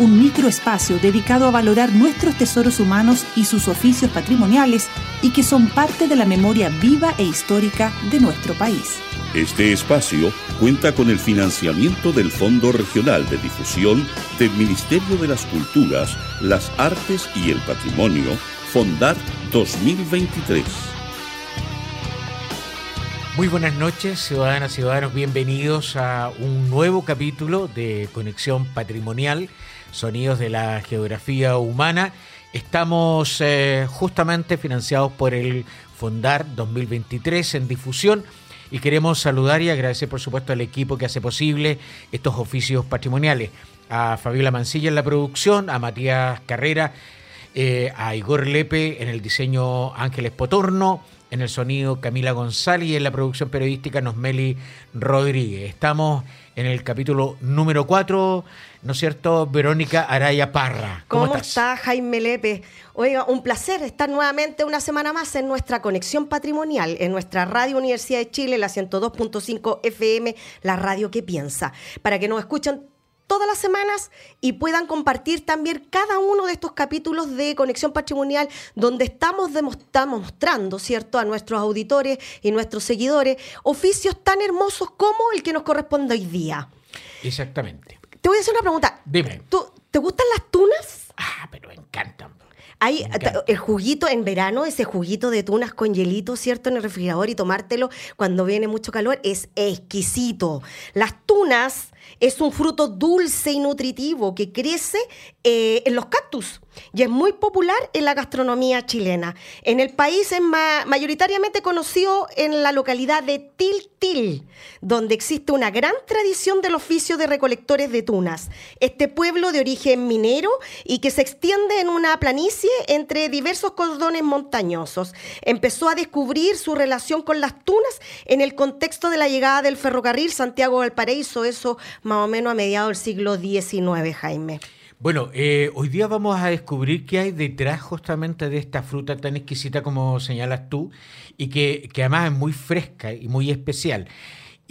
un microespacio dedicado a valorar nuestros tesoros humanos y sus oficios patrimoniales y que son parte de la memoria viva e histórica de nuestro país. Este espacio cuenta con el financiamiento del Fondo Regional de Difusión del Ministerio de las Culturas, las Artes y el Patrimonio, Fondar 2023. Muy buenas noches, ciudadanas y ciudadanos, bienvenidos a un nuevo capítulo de Conexión Patrimonial Sonidos de la Geografía Humana. Estamos eh, justamente financiados por el Fondar 2023 en difusión y queremos saludar y agradecer por supuesto al equipo que hace posible estos oficios patrimoniales. A Fabiola Mancilla en la producción, a Matías Carrera, eh, a Igor Lepe en el diseño Ángeles Potorno, en el sonido Camila González y en la producción periodística Nosmeli Rodríguez. Estamos en el capítulo número 4, ¿no es cierto? Verónica Araya Parra. ¿Cómo, ¿Cómo está Jaime Lepe? Oiga, un placer estar nuevamente una semana más en nuestra conexión patrimonial, en nuestra Radio Universidad de Chile, la 102.5 FM, la radio que piensa, para que nos escuchen todas las semanas y puedan compartir también cada uno de estos capítulos de Conexión Patrimonial donde estamos, mostrando, ¿cierto?, a nuestros auditores y nuestros seguidores oficios tan hermosos como el que nos corresponde hoy día. Exactamente. Te voy a hacer una pregunta. Dime. ¿Te gustan las tunas? Ah, pero me encantan. Hay el juguito en verano, ese juguito de tunas con hielito, ¿cierto? En el refrigerador y tomártelo cuando viene mucho calor es exquisito. Las tunas es un fruto dulce y nutritivo que crece eh, en los cactus y es muy popular en la gastronomía chilena. En el país es mayoritariamente conocido en la localidad de Tiltil, donde existe una gran tradición del oficio de recolectores de tunas. Este pueblo de origen minero y que se extiende en una planicie entre diversos cordones montañosos. Empezó a descubrir su relación con las tunas en el contexto de la llegada del ferrocarril Santiago-Valparaíso, eso más o menos a mediados del siglo XIX, Jaime. Bueno, eh, hoy día vamos a descubrir qué hay detrás justamente de esta fruta tan exquisita como señalas tú y que, que además es muy fresca y muy especial.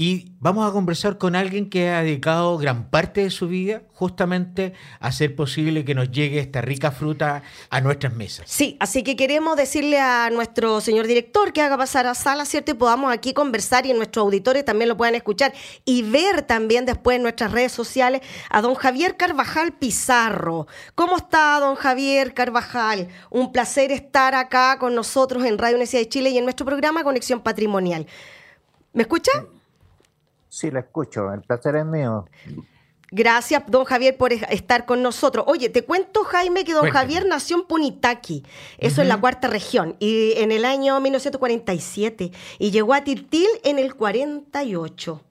Y vamos a conversar con alguien que ha dedicado gran parte de su vida justamente a hacer posible que nos llegue esta rica fruta a nuestras mesas. Sí, así que queremos decirle a nuestro señor director que haga pasar a sala, ¿cierto? Y podamos aquí conversar y nuestros auditores también lo puedan escuchar y ver también después en nuestras redes sociales a don Javier Carvajal Pizarro. ¿Cómo está don Javier Carvajal? Un placer estar acá con nosotros en Radio Universidad de Chile y en nuestro programa Conexión Patrimonial. ¿Me escucha? Sí, la escucho. El placer es mío. Gracias, don Javier, por estar con nosotros. Oye, te cuento, Jaime, que don Javier nació en Punitaqui, eso en la cuarta región, y en el año 1947, y llegó a Tiltil en el 48.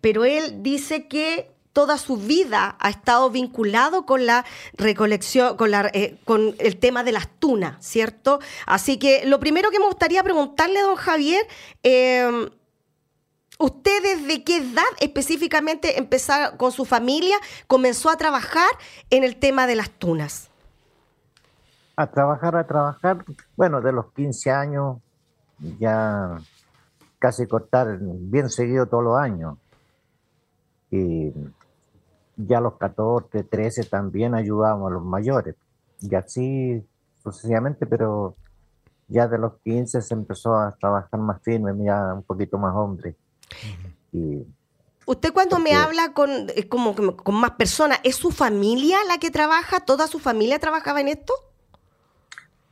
Pero él dice que toda su vida ha estado vinculado con la recolección, con, la, eh, con el tema de las tunas, ¿cierto? Así que lo primero que me gustaría preguntarle, don Javier, eh, ¿Usted desde qué edad específicamente empezó con su familia, comenzó a trabajar en el tema de las tunas? A trabajar, a trabajar, bueno, de los 15 años ya casi cortar bien seguido todos los años. Y ya a los 14, 13 también ayudábamos a los mayores. Y así sucesivamente, pero ya de los 15 se empezó a trabajar más firme, ya un poquito más hombre. Usted cuando me habla con, como, con más personas, ¿es su familia la que trabaja? ¿Toda su familia trabajaba en esto?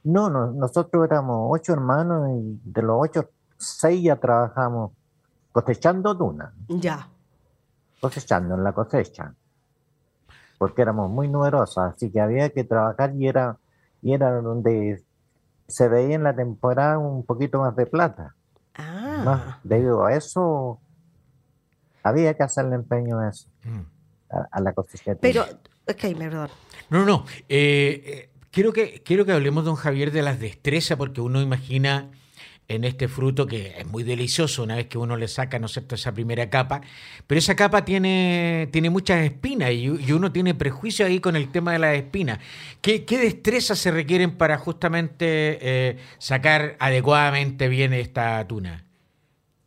No, no nosotros éramos ocho hermanos y de los ocho, seis ya trabajamos cosechando tuna. Ya. Cosechando en la cosecha. Porque éramos muy numerosos, así que había que trabajar y era, y era donde se veía en la temporada un poquito más de plata. Ah. Más debido a eso, había que hacerle empeño a eso, Mm. a, a la tuna. Pero, ok, perdón. No, no. eh, eh, quiero, que, quiero que hablemos, don Javier, de las destrezas, porque uno imagina en este fruto que es muy delicioso una vez que uno le saca, ¿no es cierto?, esa primera capa, pero esa capa tiene, tiene muchas espinas y, y uno tiene prejuicio ahí con el tema de las espinas. ¿Qué, qué destrezas se requieren para justamente eh, sacar adecuadamente bien esta tuna?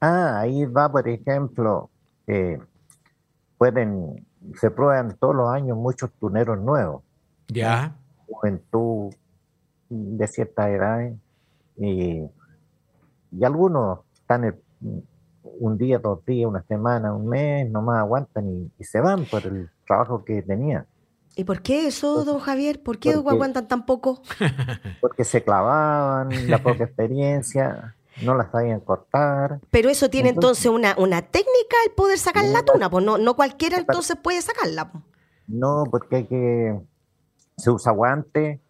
Ah, ahí va, por ejemplo, eh, pueden, se prueban todos los años muchos tuneros nuevos, ¿Ya? juventud de ciertas edades, y, y algunos están el- un día, dos días, una semana, un mes, nomás aguantan y, y se van por el trabajo que tenían, ¿Y por qué eso, don Javier? ¿Por qué Porque- aguantan tan poco? porque se clavaban, la poca experiencia, no la sabían cortar. Pero eso tiene Entonces- entonces una, una técnica el poder sacar la No, tuna, pues no, no cualquiera entonces puede sacarla. po. No, porque hay que. Se usa guante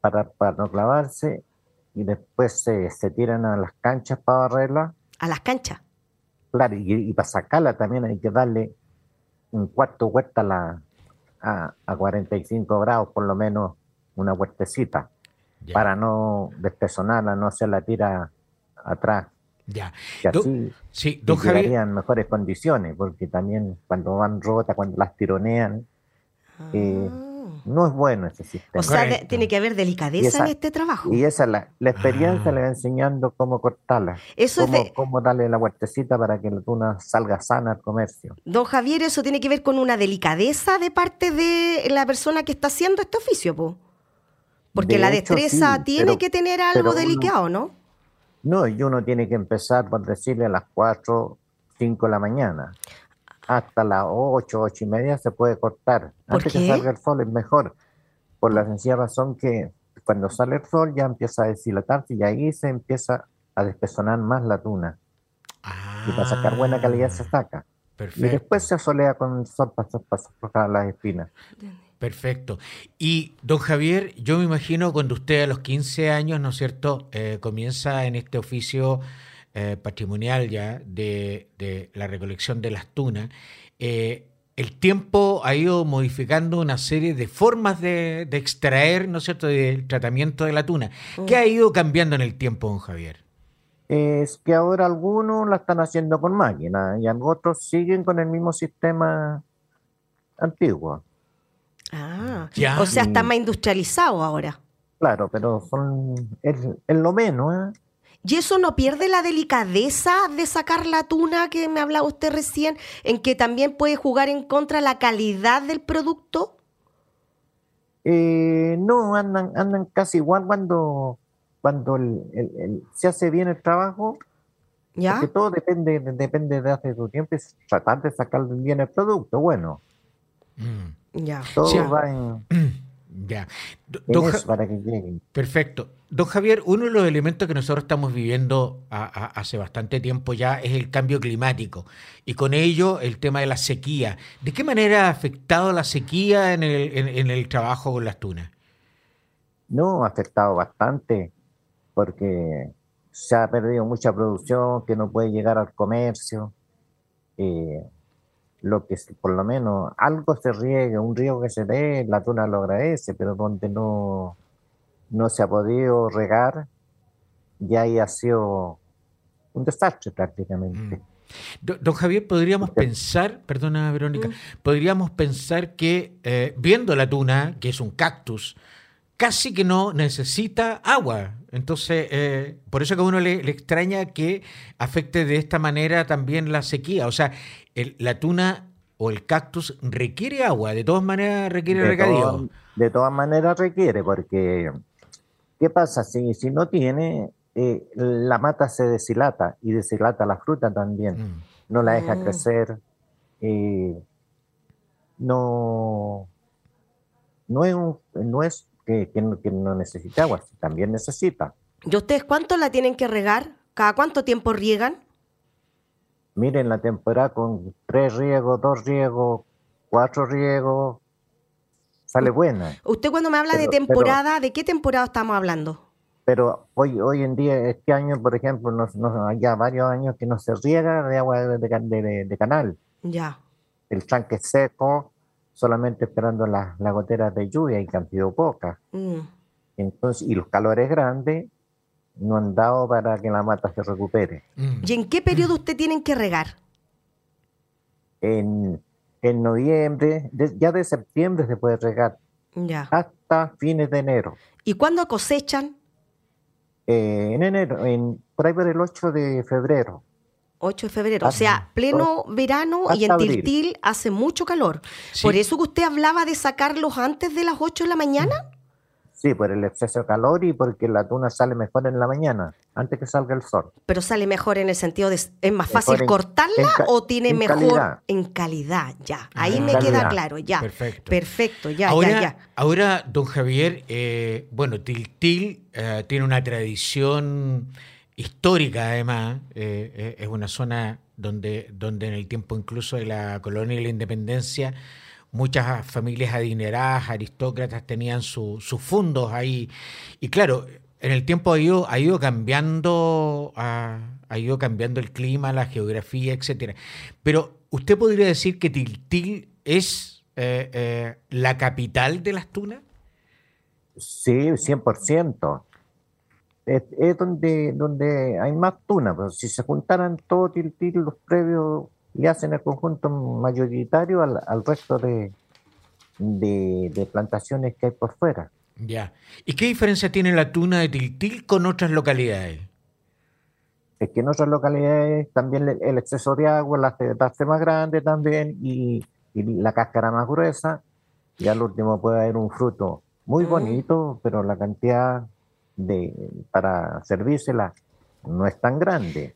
para, para no clavarse y después se, se tiran a las canchas para barrerla. A las canchas. Claro, y, y para sacarla también hay que darle un cuarto vuelta a, la, a, a 45 grados, por lo menos una vueltecita, Ya. para no despezonarla, no se la tira atrás. ya. Que Do- así Sí, don Javier. mejores condiciones, porque también cuando van rotas, cuando las tironean, Eh, Ah. no es bueno ese sistema. o sea, correcto. tiene que haber delicadeza esa- en este trabajo. Y esa la, la experiencia Ah. le va enseñando cómo cortarla, Eso es cómo, de, cómo darle la vueltecita para que la tuna salga sana al comercio. don Javier, eso tiene que ver con una delicadeza de parte de la persona que está haciendo este oficio, po. Porque De la hecho, destreza sí, tiene pero- que tener algo uno- delicado, ¿no? No, y uno tiene que empezar, por decirle, a las 4, 5 de la mañana. Hasta las 8, 8 y media se puede cortar. ¿Por Antes qué? que salga el sol es mejor. Por la sencilla razón que cuando sale el sol ya empieza a deshilatarse y ahí se empieza a despezonar más la tuna. Y para sacar buena calidad se saca. Y Ah, después se asolea con el sol para, para sacar las espinas. Perfecto. Y don Javier, yo me imagino cuando usted a los 15 años, ¿no es cierto?, eh, comienza en este oficio eh, patrimonial ya de, de la recolección de las tunas, eh, el tiempo ha ido modificando una serie de formas de, de extraer, ¿no es cierto?, del tratamiento de la tuna. ¿Qué ha ido cambiando en el tiempo, don Javier? Es que ahora algunos la están haciendo con máquina y otros siguen con el mismo sistema antiguo. Ah, Ya. o sea, está más industrializado ahora. Claro, pero son es, es lo menos. ¿eh? ¿Y eso no pierde la delicadeza de sacar la tuna que me hablaba usted recién, en que también puede jugar en contra la calidad del producto? Eh, no, andan, andan casi igual cuando, cuando el- el- el- se hace bien el trabajo, ¿Ya? porque todo depende, depende de hace tu tiempo, es tratar de sacar bien el producto. Bueno, Mm, Ya. todo va en, ya. En don Ja- eso para que lleguen. Perfecto. Don Javier, uno de los elementos que nosotros estamos viviendo a- a- hace bastante tiempo ya es el cambio climático y con ello el tema de la sequía. ¿De qué manera ha afectado la sequía en el, en- en el trabajo con las tunas? No, ha afectado bastante porque se ha perdido mucha producción que no puede llegar al comercio. Eh, lo que por lo menos algo se riega, un riego que se dé, la tuna lo agradece, pero donde no, no se ha podido regar, ya ahí ha sido un desastre prácticamente. Mm. Do- Don Javier, podríamos pensar, perdona Verónica, Mm. podríamos pensar que eh, viendo la tuna, que es un cactus, casi que no necesita agua. Entonces, eh, por eso que a uno le, le extraña que afecte de esta manera también la sequía. O sea, el- la tuna o el cactus requiere agua, de todas maneras requiere De, de todas maneras requiere, porque ¿qué pasa? Si, si no tiene, eh, la mata se deshilata y deshilata la fruta también. Mm. no la deja Mm. crecer, eh, no, no es, un- no es que, que no, que no necesita agua, también necesita. ¿Y ustedes cuánto la tienen que regar? ¿Cada cuánto tiempo riegan? Miren la temporada con tres riegos, dos riegos, cuatro riegos, sale buena. Usted cuando me habla de Pero- temporada, ¿de qué temporada estamos hablando? Pero hoy, hoy en día, este año, por ejemplo, no, no- hay ya varios años que no se riega de agua de, de- de- de canal. Ya. El tranque es seco, solamente esperando las las goteras de lluvia y sido pocas. Mm. Entonces, y los calores grandes no han dado para que la mata se recupere. Mm. ¿Y en qué periodo usted tienen que regar? En, en noviembre, de- ya de septiembre se puede regar Ya. hasta fines de enero. ¿Y cuándo cosechan? Eh, en enero, en, por ahí por el 8 de febrero. 8 de febrero. O Hasta- sea, pleno verano y en abril. Tiltil hace mucho calor. Sí. Por eso que usted hablaba de sacarlos antes de las 8 de la mañana. Sí, por el exceso de calor y porque la tuna sale mejor en la mañana, antes que salga el sol. Pero sale mejor en el sentido de es más fácil en- cortarla en o tiene en mejor calidad. en calidad. Ya. Ahí Ah. me queda Calidad. claro. Ya. Perfecto. Perfecto. Ya, ahora, ya, ya. ahora, don Javier, eh, bueno, Tiltil eh, tiene una tradición histórica, además. eh, eh, es una zona donde, donde en el tiempo incluso de la colonia y la independencia, muchas familias adineradas, aristócratas, tenían su- sus fundos ahí. Y claro, en el tiempo ha ido, ha ido cambiando, ha, ha ido cambiando el clima, la geografía, etcétera. Pero usted podría decir que Tiltil es eh, eh, la capital de las tunas. Sí, 100%. Es, es donde, donde hay más tuna. Pero si se juntaran todos Tiltil, los previos, y hacen el conjunto mayoritario al, al resto de, de, de plantaciones que hay por fuera. Ya. ¿Y qué diferencia tiene la tuna de Tiltil con otras localidades? Es que en otras localidades también el, el exceso de agua la hace, la hace más grande también y, y la cáscara más gruesa. Y al último puede haber un fruto muy Mm. bonito, pero la cantidad de para servírsela no es tan grande,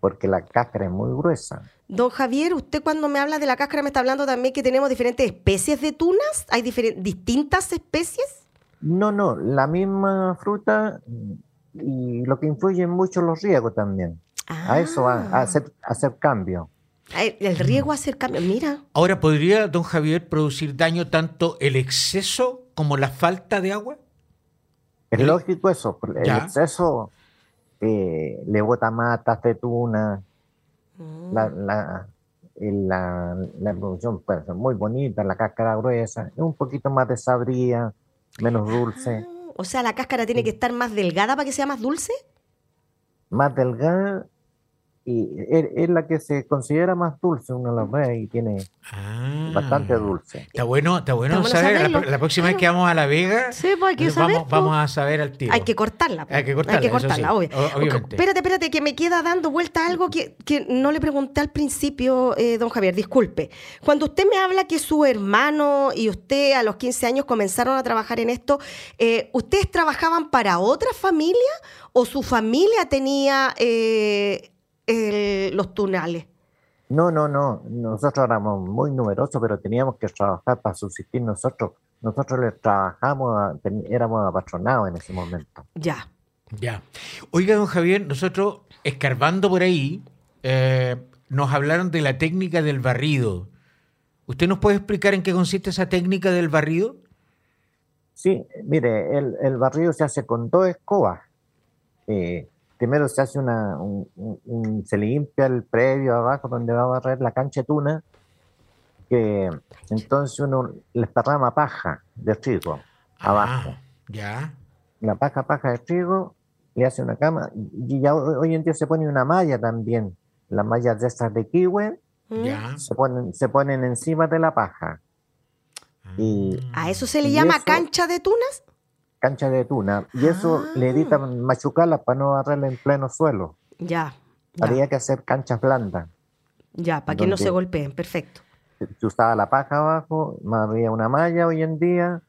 porque la cáscara es muy gruesa. Don Javier, usted cuando me habla de la cáscara me está hablando también que tenemos diferentes especies de tunas. ¿Hay distintas especies? No, no, la misma fruta y lo que influye mucho los riegos también. A eso va, a Ah. hacer, a hacer cambio. El, riego hace el cambio. Mira. Ahora, ¿podría, don Javier, producir daño tanto el exceso como la falta de agua? Es lógico eso, el Ya. exceso eh, le bota matas de tuna, Mm. la, la, la, la producción puede ser muy bonita, la cáscara gruesa, es un poquito más desabría, menos dulce, Ah, O sea, la cáscara tiene que estar más delgada para que sea más dulce. más delgada y es, es la que se considera más dulce, uno la ve y tiene Ah. bastante dulce. Está bueno, está bueno, Está bueno saber. La, próxima vez que vamos a La Vega, Sí, pues hay que saber, vamos, pues. vamos a saber al tiro. Hay que cortarla. po. Hay que cortarla, Hay que cortarla, sí, obvio. obviamente. Espérate, espérate, que me queda dando vuelta algo que, que no le pregunté al principio, eh, don Javier, disculpe. Cuando usted me habla que su hermano y usted a los 15 años comenzaron a trabajar en esto, eh, ¿ustedes trabajaban para otra familia o su familia tenía eh, el- los tunales? No, no, no, nosotros éramos muy numerosos, pero teníamos que trabajar para subsistir nosotros. Nosotros le trabajamos, a- ten- éramos apatronados en ese momento. Ya. Ya. Oiga, don Javier, nosotros escarbando por ahí, eh, nos hablaron de la técnica del barrido. ¿Usted nos puede explicar en qué consiste esa técnica del barrido? Sí, mire, el, el barrido se hace con dos escobas. Eh, primero se hace una, un- un- un- se limpia el previo abajo donde va a barrer la cancha de tuna, que entonces uno le esparrama paja de trigo abajo. Ah, ya. La paja, paja de trigo, le hace una cama, y ya hoy en día se pone una malla también, las mallas de estas de kiwi, ¿Mm? Ya. se ponen, se ponen encima de la paja. Y ¿A eso se le llama eso- cancha de tunas? Cancha de tuna, y eso le Ah. editan machucarla para no barrerla en pleno suelo. Ya. Ya, Había que hacer canchas blandas. ya para que no se golpeen. Perfecto. Se usaba la paja abajo, había una malla hoy en día,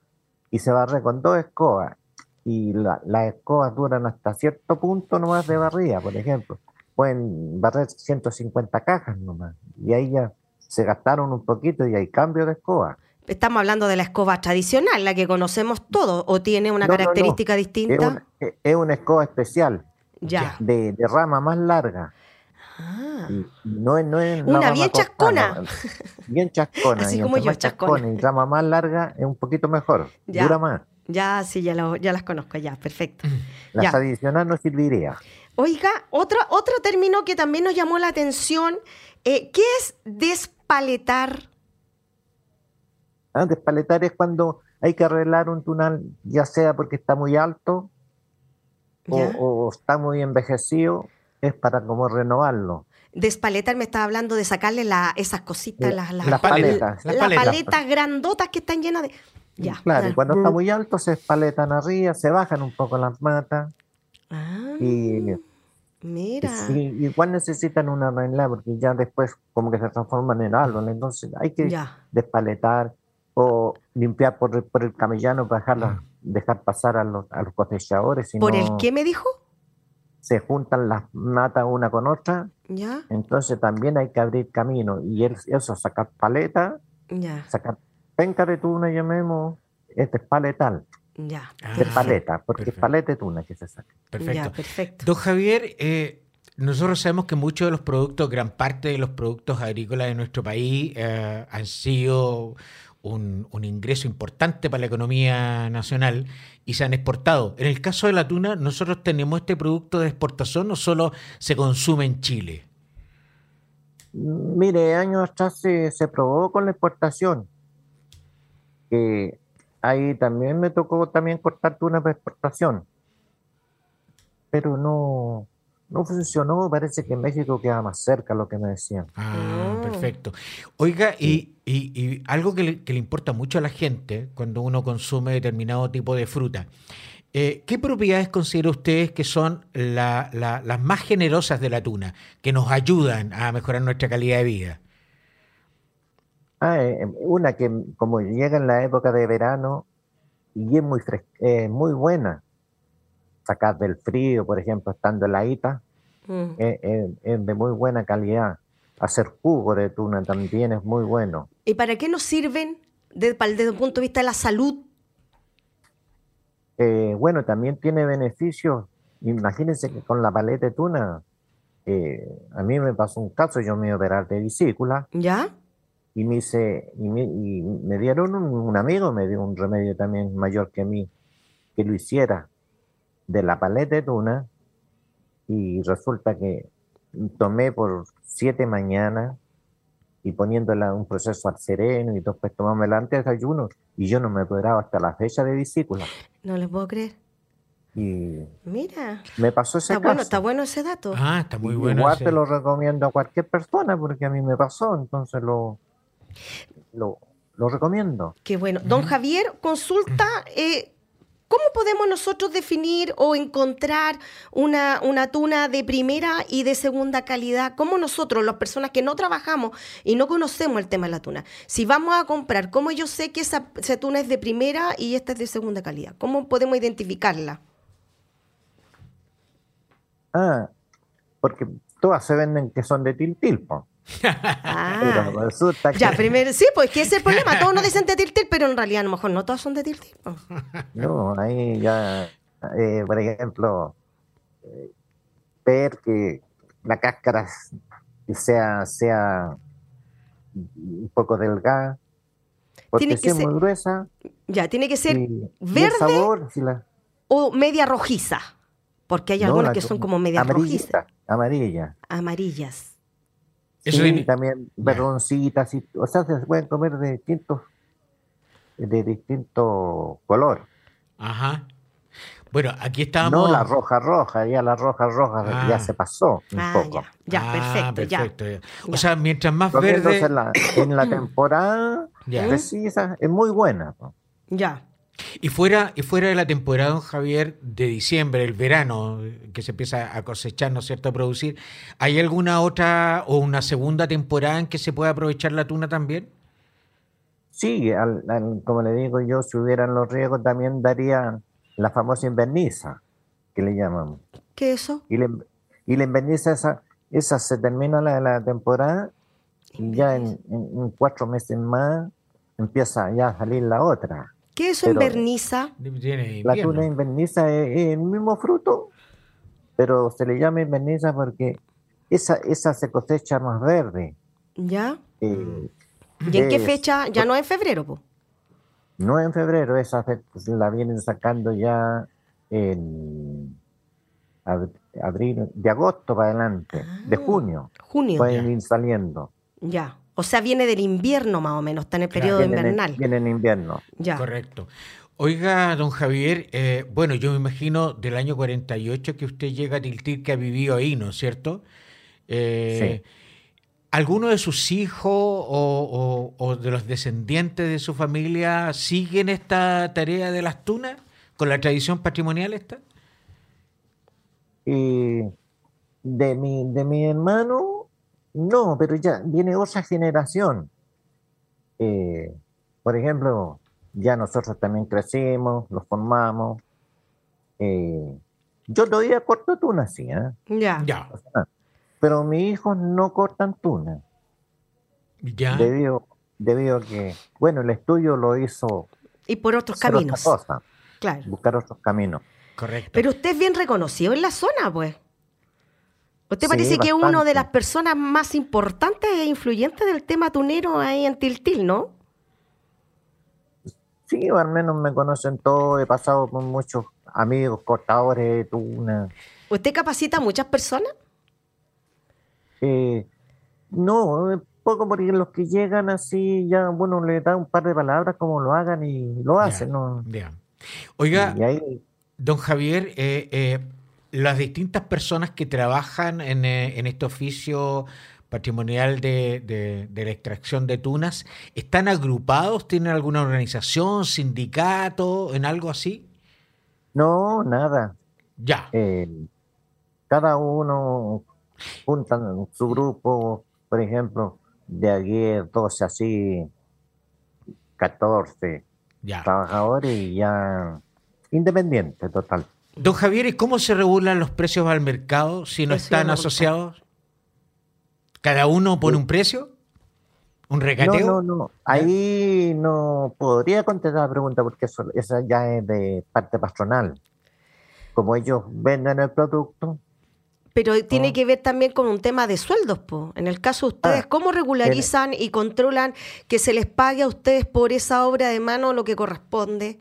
y se barre con dos escobas. Y la- las escobas duran hasta cierto punto nomás de barría, por ejemplo. Pueden barrer 150 cajas nomás. Y ahí ya se gastaron un poquito y hay cambio de escoba. Estamos hablando de la escoba tradicional, la que conocemos todos, o tiene una No, no, no. característica Es distinta. una, es una escoba especial, Ya. de, de rama más larga. Ah. Y no es, no es Una mamá bien chascona. Bien chascona. Así y como yo, más chascona. y rama más larga es un poquito mejor. Ya. Dura más. Ya, sí, ya, lo- ya las conozco, ya, perfecto. La Ya. tradicional no serviría. Oiga, otra, otro término que también nos llamó la atención, eh, ¿qué es despaletar? Ah, Despaletar es cuando hay que arreglar un tunal, ya sea porque está muy alto o, está muy envejecido, es para como renovarlo. Despaletar me estaba hablando de sacarle la, esas cositas, Eh, las, las, las paletas. las Las paletas. paletas grandotas que están llenas de... Ya. Claro, y cuando está muy alto se espaletan arriba, se bajan un poco las matas Ah, y, mira. sí, igual necesitan una arreglar porque ya después como que se transforman en árbol, entonces hay que Ya. despaletar o limpiar por, el- por el camellano para dejarlo- Ah. dejar pasar a los, a los cosechadores, ¿Por no el qué me dijo? se juntan las matas una con otra, Ya, entonces también hay que abrir camino y el- eso, sacar paleta, ya, sacar penca de tuna, llamemos, este es paletal, ya. Ah, de paleta, porque es perfecto. paleta de tuna que se saca. Perfecto. Ya, perfecto. Don Javier, eh, nosotros sabemos que muchos de los productos, gran parte de los productos agrícolas de nuestro país eh, han sido un, ingreso importante para la economía nacional y se han exportado. En el caso de la tuna, nosotros tenemos este producto de exportación o solo se consume en Chile. Mire, años atrás se, probó con la exportación. que ahí también me tocó también cortar tuna para exportación. Pero no, no funcionó. Parece que México queda más cerca, lo que me decían. Ah, Oh. perfecto. Oiga, y, y- y algo que le, que le importa mucho a la gente cuando uno consume determinado tipo de fruta. eh, ¿Qué propiedades considera ustedes que son la- la- las más generosas de la tuna, que nos ayudan a mejorar nuestra calidad de vida? Ah, eh, una que como llega en la época de verano y es muy, fres- eh, muy buena. Sacar del frío, por ejemplo, estando heladita, Mm. es de muy buena calidad. Hacer jugo de tuna también es muy bueno. ¿Y para qué nos sirven desde, desde el punto de vista de la salud? Eh, bueno, también tiene beneficios. Imagínense que con la paleta de tuna, eh, a mí me pasó un caso, yo me iba a operar de vesícula ¿Ya? y me hice, y me, y me dieron un, un amigo, me dio un remedio también mayor que mí, que lo hiciera de la paleta de tuna y resulta que tomé por siete mañanas y poniéndola un proceso al sereno y después tomármela antes de desayuno y yo no me operaba hasta la fecha de vesícula No les puedo creer. y Mira, me pasó ese está bueno, está bueno ese dato. Ah, está muy Y bueno. Igual ese- te lo recomiendo a cualquier persona porque a mí me pasó, entonces lo, lo, lo recomiendo. Qué bueno. Don Javier, consulta, eh, ¿cómo podemos nosotros definir o encontrar una, una tuna de primera y de segunda calidad? ¿Cómo nosotros, las personas que no trabajamos y no conocemos el tema de la tuna, si vamos a comprar, cómo yo sé que esa, esa tuna es de primera y esta es de segunda calidad? ¿Cómo podemos identificarla? Ah, porque todas se venden que son de tiltil, po. Ah, pero resulta que ya, primero, sí, pues que es el problema. Todos nos dicen de tiltil, pero en realidad a lo mejor no todas son de tiltil. no, ahí ya, eh, por ejemplo, eh, ver que la cáscara sea, sea un poco delgada, porque Tiene que es ser muy gruesa, Ya, tiene que ser y- y el verde sabor, si la- o media rojiza. Porque hay no, algunas que son como media amarillita, amarilla. amarillas. Eso Sí, también verdoncitas, y, o sea, se pueden comer de distintos, de distinto color. Ajá. Bueno, aquí estábamos. No la roja roja, ya la roja roja Ah. ya se pasó un Ah, poco. ya, ya, Ah, perfecto, ya. perfecto, ya. O sea, mientras más Comiéndose verde. en la, en la temporada Ya. precisa, es muy buena. Ya. Y fuera, y fuera de la temporada, don Javier, de diciembre, el verano, que se empieza a cosechar, ¿no es cierto?, a producir, ¿hay alguna otra o una segunda temporada en que se pueda aprovechar la tuna también? Sí, al- al- como le digo yo, si hubieran los riegos también daría la famosa inverniza, que le llaman. ¿Qué es eso? Y la, y la inverniza esa, esa se termina la, la temporada y ya en, en- en cuatro meses más empieza ya a salir la otra. ¿Qué es eso Pero- inverniza? La tuna inverniza es, es el mismo fruto, pero se le llama inverniza porque esa, esa se cosecha más verde. ¿Ya? Eh, ¿Y en qué es- fecha? Ya no en febrero, po. No en febrero, esa la vienen sacando ya en ab- abril, de agosto para adelante, de junio, Junio. pueden ir saliendo. Ya. O sea, viene del invierno más o menos, está en el Claro. periodo invernal. vienen en invierno. Ya. Correcto. Oiga, don Javier, eh, bueno, yo me imagino del año 48 que usted llega a Tiltil, que ha vivido ahí, ¿no es cierto? Eh, ¿Alguno de sus hijos o, o- o de los descendientes de su familia siguen esta tarea de las tunas con la tradición patrimonial esta? Y de mi, de mi hermano, no, pero ya viene otra generación. Eh, por ejemplo, ya nosotros también crecimos, los formamos. Eh, yo todavía corto tuna, sí, ¿eh? Ya. Ya, pero mis hijos no cortan tuna, ya. debido, debido a que, bueno, el estudio lo hizo Y por otros hacer otra caminos. cosa, Claro. buscar otros caminos. Correcto. Pero usted es bien reconocido en la zona, pues. Usted Sí, parece que es una de las personas más importantes e influyentes del tema tunero ahí en Tiltil, ¿no? Sí, al menos me conocen todos, he pasado con muchos amigos cortadores de tuna. ¿Usted capacita a muchas personas? Eh, no, poco porque los que llegan así, ya bueno, le da un par de palabras como lo hagan y lo hacen, ¿no? ya. Oiga, Y ahí, Don Javier, eh, eh, las distintas personas que trabajan en, eh, en este oficio patrimonial de, de- de la extracción de tunas, ¿están agrupados? ¿Tienen alguna organización, sindicato, en algo así? no, nada. Ya, Eh, cada uno juntan su grupo, por ejemplo, de ayer 12 así, 14 ya. trabajadores y ya independiente total. Don Javier, ¿y cómo se regulan los precios al mercado si no están asociados? ¿Cada uno pone un precio? ¿Un No, regateo? no, no. Ahí no podría contestar la pregunta porque eso, esa ya es de parte patronal. Como ellos venden el producto, Pero tiene Oh. que ver también con un tema de sueldos, po. En el caso de ustedes, Ah, ¿cómo regularizan y controlan que se les pague a ustedes por esa obra de mano lo que corresponde?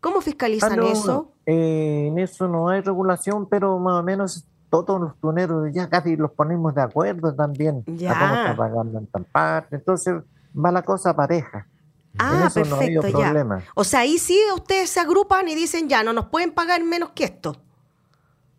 ¿Cómo Ah, fiscalizan no, eso? eh, en eso no hay regulación, pero más o menos todos los tuneros ya casi los ponemos de acuerdo también a cómo Ya. está pagando en tal parte. Entonces va la cosa pareja. Ah, eso no perfecto, ya. O sea, ahí sí ustedes se agrupan y dicen, ya, no nos pueden pagar menos que esto.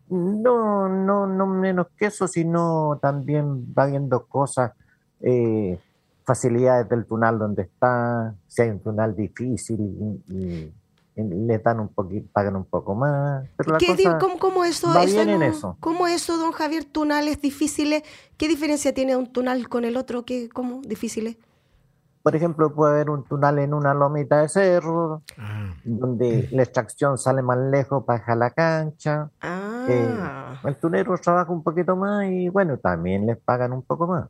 No, no, no menos que eso, sino también va viendo cosas, eh, facilidades del tunal donde está, si hay un tunal difícil, y, y- y le dan un poquito, pagan un poco más. Pero la ¿Qué cosa cómo, cómo eso, va eso bien en no- eso. ¿Cómo eso, don Javier, tunales difíciles? ¿Qué diferencia tiene un tunal con el otro? ¿Qué, ¿Cómo difíciles? Por ejemplo, puede haber un tunal en una lomita de cerro, Ah, donde la extracción sale más lejos para la cancha. Eh, Ah, el tunero trabaja un poquito más y bueno, también les pagan un poco más.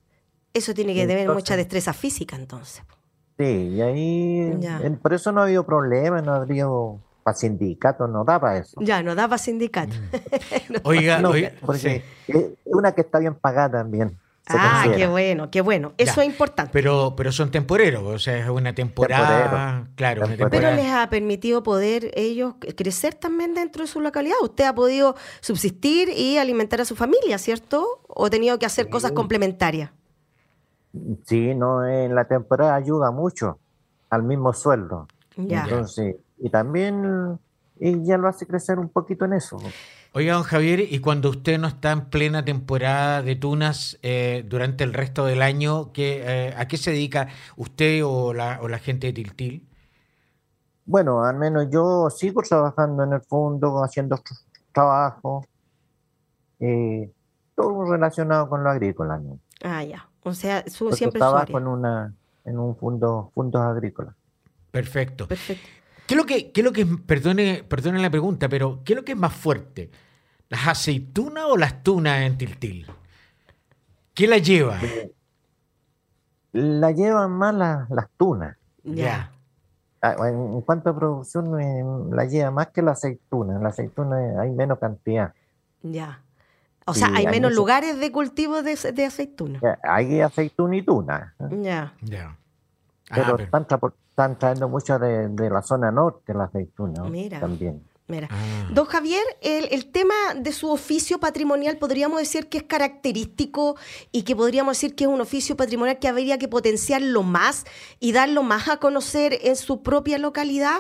eso tiene que tener mucha destreza física, entonces. Sí, y ahí, Ya. por eso no ha habido problema, no habría, para sindicatos no da para eso. Ya, no daba sindicato. Oiga, No, oiga, porque sí. es una que está bien pagada también. ah, considera. qué bueno, qué bueno. Eso Ya. es importante. Pero, pero son temporeros, o sea, es una temporada, Temporero. claro, una. Pero les ha permitido poder ellos crecer también dentro de su localidad. Usted ha podido subsistir y alimentar a su familia, ¿cierto? ¿O ha tenido que hacer cosas complementarias? Sí, no, en la temporada ayuda mucho al mismo sueldo. Ya. Entonces, y también ella lo hace crecer un poquito en eso. Oiga, don Javier, y cuando usted no está en plena temporada de tunas eh, durante el resto del año, ¿qué, eh, ¿a qué se dedica usted o la, o la gente de Tiltil? Bueno, al menos yo sigo trabajando en el fondo, haciendo otros trabajos, eh, todo relacionado con lo agrícola. ¿no? Ah, ya. O sea, su, Porque siempre su trabajo área. en una en un fondo fondos agrícolas. Perfecto. Perfecto. ¿Qué es lo que, qué es lo que, perdone, perdone la pregunta, pero ¿qué es lo que es más fuerte? ¿Las aceitunas o las tunas en Tiltil? ¿Qué la lleva? La llevan más la- las tunas. Ya. Ah, En, cuanto a producción, eh, la lleva más que la aceituna. En la aceituna hay menos cantidad. Ya. O sea, hay hay menos mucho- lugares de cultivo de, de aceituna. Hay aceituna y tuna, ¿eh? Ya. Ah, pero pero- están, están trayendo mucho de, de la zona norte la aceituna Mira. también. Mira. Ah. Don Javier, el, el tema de su oficio patrimonial podríamos decir que es característico y que podríamos decir que es un oficio patrimonial que habría que potenciarlo más y darlo más a conocer en su propia localidad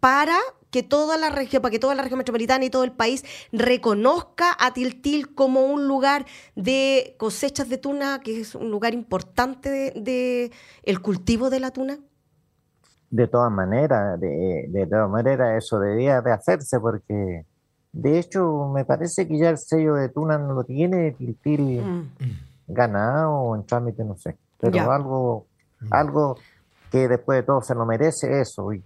para que toda la región, para que toda la región metropolitana y todo el país reconozca a Tiltil como un lugar de cosechas de tuna, que es un lugar importante de, de el cultivo de la tuna. De todas maneras, de, de todas maneras eso debía de hacerse porque de hecho me parece que ya el sello de tuna no lo tiene Tiltil Mm. ganado o en trámite, no sé. Pero Ya. algo, algo que después de todo se lo merece eso y, y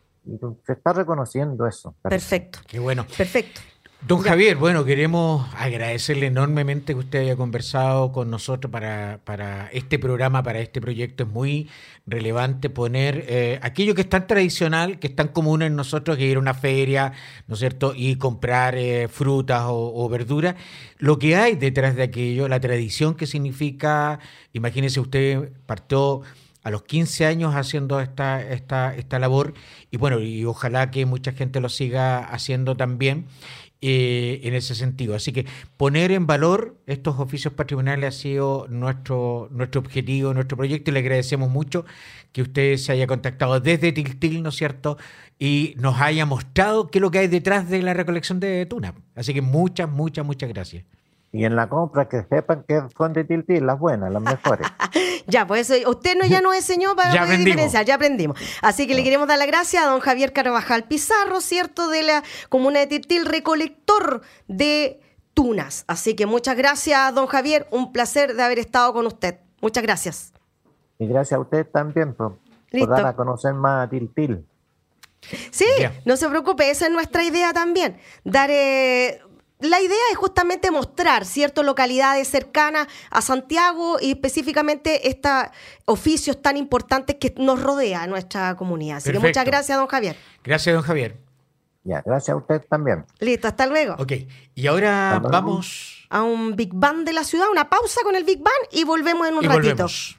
se está reconociendo eso. parece. Perfecto, Qué bueno. perfecto. Don Ya. Javier, bueno, queremos agradecerle enormemente que usted haya conversado con nosotros para, para este programa, para este proyecto. Es muy relevante poner eh, aquello que es tan tradicional, que es tan común en nosotros, que ir a una feria, ¿no es cierto?, y comprar eh, frutas o, o verduras. Lo que hay detrás de aquello, la tradición que significa, imagínese usted, partió a los 15 años haciendo esta, esta, esta labor y bueno, y ojalá que mucha gente lo siga haciendo también eh, en ese sentido. Así que poner en valor estos oficios patrimoniales ha sido nuestro, nuestro objetivo, nuestro proyecto y le agradecemos mucho que usted se haya contactado desde Tiltil, ¿no es cierto? Y nos haya mostrado qué es lo que hay detrás de la recolección de tuna. Así que muchas, muchas, muchas gracias. Y en la compra que sepan que son de Tiltil, las buenas, las mejores. Ya, pues eso, usted no, ya nos enseñó para Ya poder aprendimos. diferenciar, ya aprendimos. Así que le queremos dar las gracias a don Javier Carvajal Pizarro, ¿cierto? De la comuna de Tiltil, recolector de tunas. Así que muchas gracias, don Javier. Un placer de haber estado con usted. Muchas gracias. Y gracias a usted también por, Listo. por dar a conocer más a Tiltil. Sí, no se preocupe, esa es nuestra idea también. Dar, eh, la idea es justamente mostrar, ¿cierto?, localidades cercanas a Santiago y específicamente estos oficios tan importantes que nos rodea a nuestra comunidad. Así que muchas gracias, don Javier. Gracias, don Javier. Ya, gracias a usted también. Listo, hasta luego. Ok, y ahora Hasta luego. vamos A un Big Bang de la ciudad, una pausa con el Big Bang y volvemos en un y ratito. volvemos.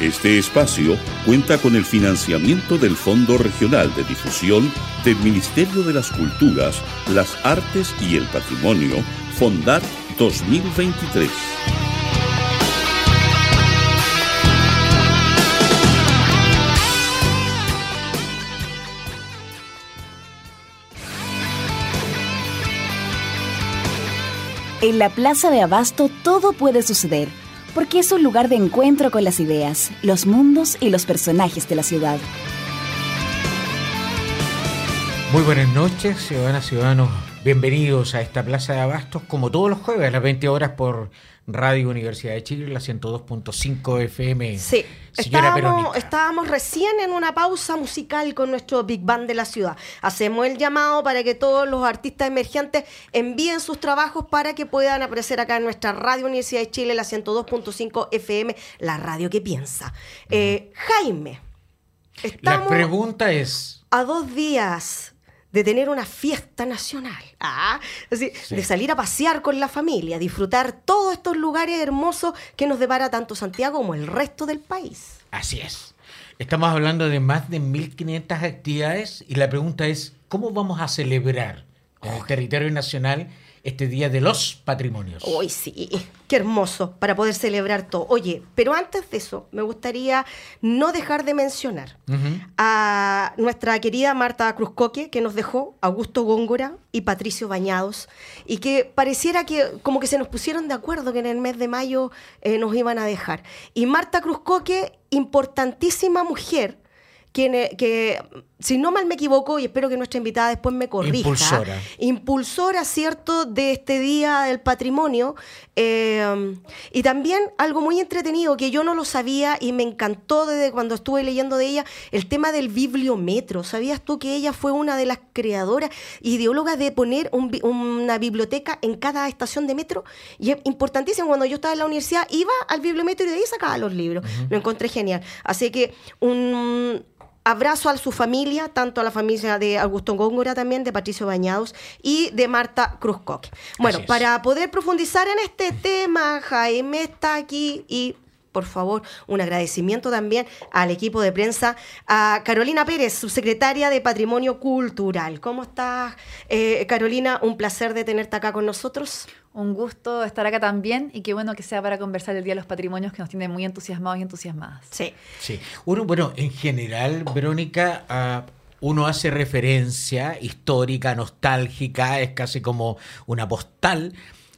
Este espacio cuenta con el financiamiento del Fondo Regional de Difusión del Ministerio de las Culturas, las Artes y el Patrimonio, Fondar 2023. En la Plaza de Abasto todo puede suceder, porque es un lugar de encuentro con las ideas, los mundos y los personajes de la ciudad. Muy buenas noches, ciudadanas y ciudadanos. Bienvenidos a esta Plaza de Abastos, como todos los jueves a las 20 horas por Radio Universidad de Chile, la 102.5 FM. Sí, Señora estábamos, estábamos recién en una pausa musical con nuestro Big Band de la ciudad. Hacemos el llamado para que todos los artistas emergentes envíen sus trabajos para que puedan aparecer acá en nuestra Radio Universidad de Chile, la 102.5 FM, la radio que piensa. Eh, Jaime, La pregunta es, a dos días de tener una fiesta nacional, ah, así, de salir a pasear con la familia, disfrutar todos estos lugares hermosos que nos depara tanto Santiago como el resto del país. así es. Estamos hablando de más de 1.500 actividades y la pregunta es, ¿cómo vamos a celebrar en el territorio nacional este Día de los Patrimonios? Uy, sí, qué hermoso para poder celebrar todo. Oye, pero antes de eso, me gustaría no dejar de mencionar a nuestra querida Marta Cruzcoque, que nos dejó, Augusto Góngora y Patricio Bañados, y que pareciera que como que se nos pusieron de acuerdo que en el mes de mayo eh, nos iban a dejar. Y Marta Cruzcoque, importantísima mujer, quien, eh, que si no mal me equivoco, y espero que nuestra invitada después me corrija. Impulsora. Impulsora, ¿cierto?, de este Día del Patrimonio. Eh, y también algo muy entretenido que yo no lo sabía y me encantó desde cuando estuve leyendo de ella, el tema del bibliometro. ¿Sabías tú que ella fue una de las creadoras, ideólogas de poner un una biblioteca en cada estación de metro? Y es importantísimo, cuando yo estaba en la universidad iba al bibliometro y de ahí sacaba los libros. Lo encontré genial. Así que un abrazo a su familia, tanto a la familia de Augusto Góngora también, de Patricio Bañados y de Marta Cruzcoque. Bueno, para poder profundizar en este tema, Jaime está aquí y por favor, un agradecimiento también al equipo de prensa, a Carolina Pérez, subsecretaria de Patrimonio Cultural. ¿Cómo estás, eh, Carolina? Un placer de tenerte acá con nosotros. Un gusto estar acá también y qué bueno que sea para conversar el Día de los Patrimonios que nos tiene muy entusiasmados y entusiasmadas. Sí. Sí. Uno, bueno, en general, Verónica, uno hace referencia histórica, nostálgica, es casi como una postal,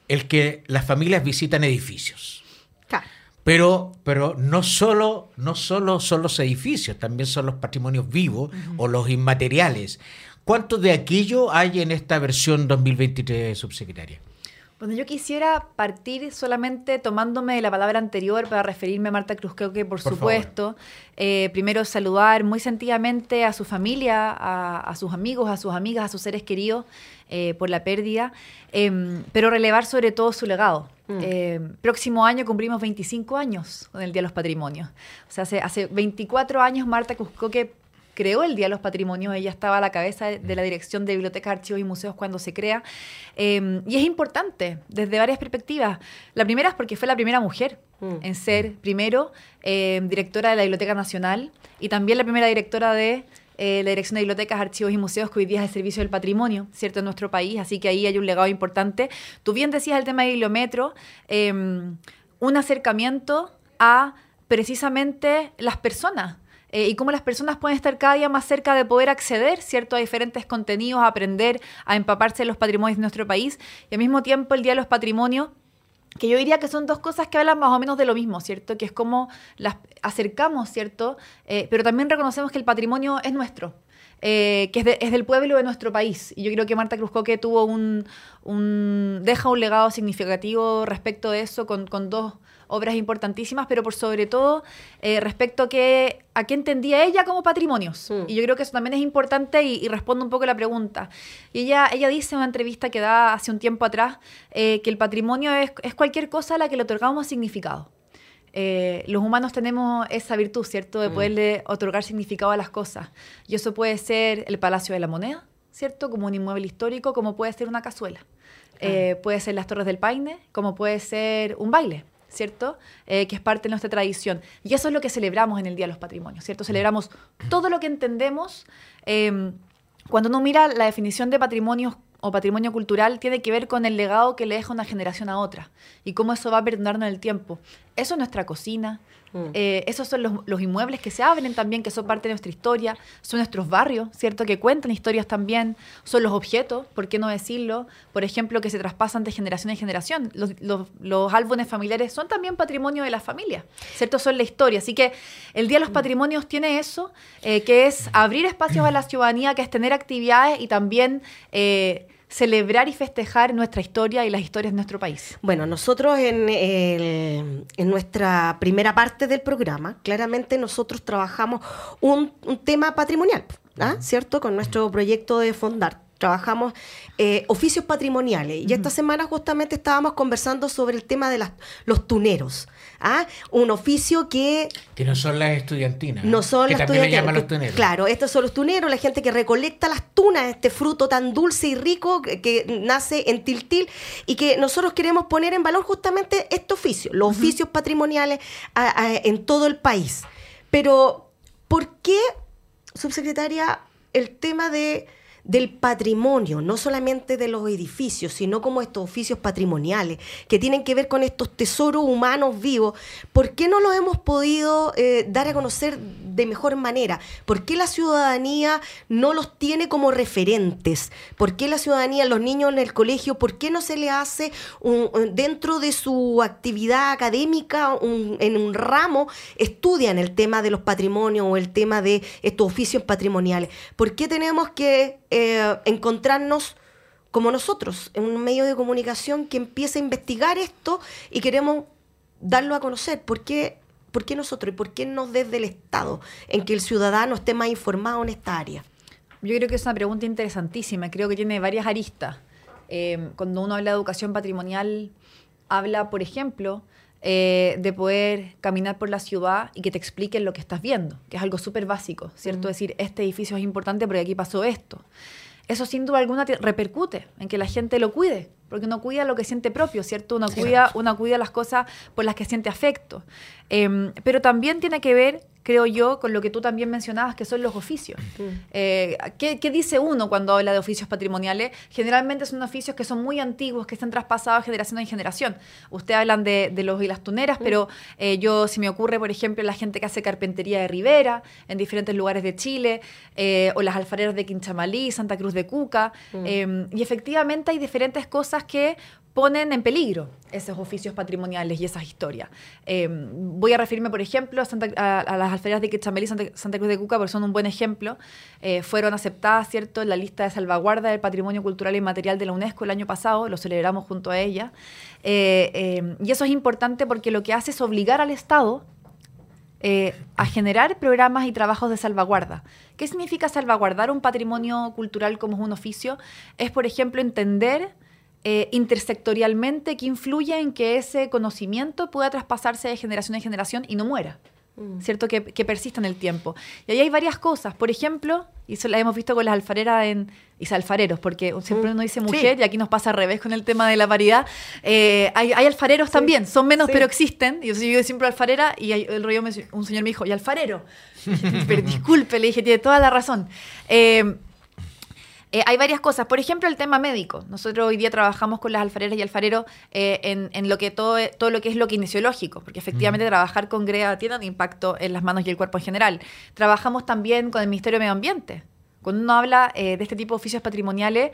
el que las familias visitan edificios. Claro. Pero, pero no, solo, no solo son los edificios, también son los patrimonios vivos o los inmateriales. ¿Cuánto de aquello hay en esta versión 2023, subsecretaria? Bueno, yo quisiera partir solamente tomándome de la palabra anterior para referirme a Marta Cruz, creo que por, supuesto. Eh, primero saludar muy sentidamente a su familia, a, sus amigos, a sus amigas, a sus seres queridos eh, por la pérdida, em, pero relevar sobre todo su legado. Mm. Em, próximo año cumplimos 25 años con el Día de los Patrimonios. O sea, hace, hace 24 años Marta Cruzcoque creó el Día de los Patrimonios, ella estaba a la cabeza de la Dirección de Bibliotecas, Archivos y Museos cuando se crea. Em, y es importante desde varias perspectivas. La primera es porque fue la primera mujer mm. en ser, primero, em, directora de la Biblioteca Nacional y también la primera directora de eh, la Dirección de Bibliotecas, Archivos y Museos, que hoy día es el servicio del patrimonio, ¿cierto?, en nuestro país. Así que ahí hay un legado importante. Tú bien decías el tema del bibliometro, em, un acercamiento a precisamente las personas eh, y cómo las personas pueden estar cada día más cerca de poder acceder, ¿cierto?, a diferentes contenidos, a aprender, a empaparse de los patrimonios de nuestro país. Y al mismo tiempo el Día de los Patrimonios que yo diría que son dos cosas que hablan más o menos de lo mismo, ¿cierto? Que es como las acercamos, ¿cierto? Eh, pero también reconocemos que el patrimonio es nuestro, eh, que es, del pueblo de nuestro país. Y yo creo que Marta Cruzcoque tuvo un, deja un legado significativo respecto de eso con dos obras importantísimas, pero por sobre todo eh, respecto a, que, a qué entendía ella como patrimonios. Mm. Y yo creo que eso también es importante y, y, respondo un poco a la pregunta. Y ella, ella dice en una entrevista que da hace un tiempo atrás eh, que el patrimonio es, es, cualquier cosa a la que le otorgamos significado. Eh, los humanos tenemos esa virtud, ¿cierto?, de mm. poderle otorgar significado a las cosas. Y eso puede ser el Palacio de la Moneda, ¿cierto?, como un inmueble histórico, como puede ser una cazuela. puede ser las Torres del Paine, como puede ser un baile. ¿Cierto? Eh, que es parte de nuestra tradición. Y eso es lo que celebramos en el Día de los Patrimonios, ¿cierto? Celebramos todo lo que entendemos. Em, cuando uno mira la definición de patrimonio o patrimonio cultural, tiene que ver con el legado que le deja una generación a otra y cómo eso va perdurando en el tiempo. Eso es nuestra cocina, Mm. Eh, esos son los, inmuebles que se abren también, que son parte de nuestra historia, son nuestros barrios, ¿cierto? Que cuentan historias también, son los objetos, ¿por qué no decirlo? Por ejemplo, que se traspasan de generación en generación. Los, álbumes familiares son también patrimonio de la familia, ¿cierto? Son la historia. Así que el Día de los. Patrimonios tiene eso, eh, que es abrir espacios a la ciudadanía, que es tener actividades y también... Eh, celebrar y festejar nuestra historia y las historias de nuestro país? Bueno, nosotros en, en nuestra primera parte del programa, claramente nosotros trabajamos un, tema patrimonial, ¿ah? ¿cierto? Con nuestro proyecto de Fondar trabajamos eh, oficios patrimoniales. Y esta semana justamente estábamos conversando sobre el tema de las, los tuneros. ¿Ah? Un oficio que... Que no son las estudiantinas. No son que las también le llaman los tuneros. Claro, estos son los tuneros, la gente que recolecta las tunas, este fruto tan dulce y rico que, nace en Tiltil y que nosotros queremos poner en valor justamente este oficio, los oficios patrimoniales en todo el país. Pero, ¿por qué, subsecretaria, el tema de del patrimonio, no solamente de los edificios, sino como estos oficios patrimoniales, que tienen que ver con estos tesoros humanos vivos, ¿por qué no los hemos podido eh, dar a conocer de mejor manera? ¿Por qué la ciudadanía no los tiene como referentes? ¿Por qué la ciudadanía, los niños en el colegio, por qué no se le hace un, dentro de su actividad académica, en un ramo, estudian el tema de los patrimonios o el tema de estos oficios patrimoniales? ¿Por qué tenemos que eh, encontrarnos como nosotros, en un medio de comunicación que empiece a investigar esto y queremos darlo a conocer? ¿Por qué, por qué nosotros y por qué no desde el Estado, en que el ciudadano esté más informado en esta área? Yo creo que es una pregunta interesantísima, creo que tiene varias aristas. Eh, cuando uno habla de educación patrimonial, habla, por ejemplo, eh, de poder caminar por la ciudad y que te expliquen lo que estás viendo, que es algo súper básico, ¿cierto? Decir, este edificio es importante porque aquí pasó esto. Eso sin duda alguna repercute en que la gente lo cuide, porque uno cuida lo que siente propio, ¿cierto? Uno, cuida, uno cuida las cosas por las que siente afecto. Em, pero también tiene que ver creo yo, con lo que tú también mencionabas, que son los oficios. Eh, ¿qué, dice uno cuando habla de oficios patrimoniales? Generalmente son oficios que son muy antiguos, que están traspasados generación en generación. Usted hablan de, los y las tuneras, pero eh, yo, si me ocurre, por ejemplo, la gente que hace carpintería de Rivera en diferentes lugares de Chile, eh, o las alfareras de Quinchamalí, Santa Cruz de Cuca, em, y efectivamente hay diferentes cosas que ponen en peligro esos oficios patrimoniales y esas historias. Em, voy a referirme, por ejemplo, a, las alfereras de Quechamelí y Santa, Cruz de Cuca, porque son un buen ejemplo. Eh, fueron aceptadas, ¿cierto?, en la lista de salvaguarda del patrimonio cultural y de la UNESCO el año pasado, lo celebramos junto a ella. Eh, em, y eso es importante porque lo que hace es obligar al Estado eh, a generar programas y trabajos de salvaguarda. ¿Qué significa salvaguardar un patrimonio cultural como es un oficio? Es, por ejemplo, entender eh, intersectorialmente que influye en que ese conocimiento pueda traspasarse de generación en generación y no muera. Mm. ¿Cierto? Que, persista en el tiempo. Y ahí hay varias cosas. Por ejemplo, y eso la hemos visto con las alfareras en, y alfareros, porque siempre mm. uno dice mujer y aquí nos pasa al revés con el tema de la paridad. Eh, hay, alfareros también, son menos pero existen. Y yo digo siempre alfarera y el rollo un señor me dijo, ¿y alfarero? pero disculpe, le dije, tiene toda la razón. Eh, eh, hay varias cosas. Por ejemplo, el tema médico. Nosotros hoy día trabajamos con las alfareras y alfareros eh, en, lo que todo, todo lo que es lo kinesiológico, porque efectivamente trabajar con GREA tiene un impacto en las manos y el cuerpo en general. Trabajamos también con el Ministerio de Medio Ambiente. Cuando uno habla eh, de este tipo de oficios patrimoniales,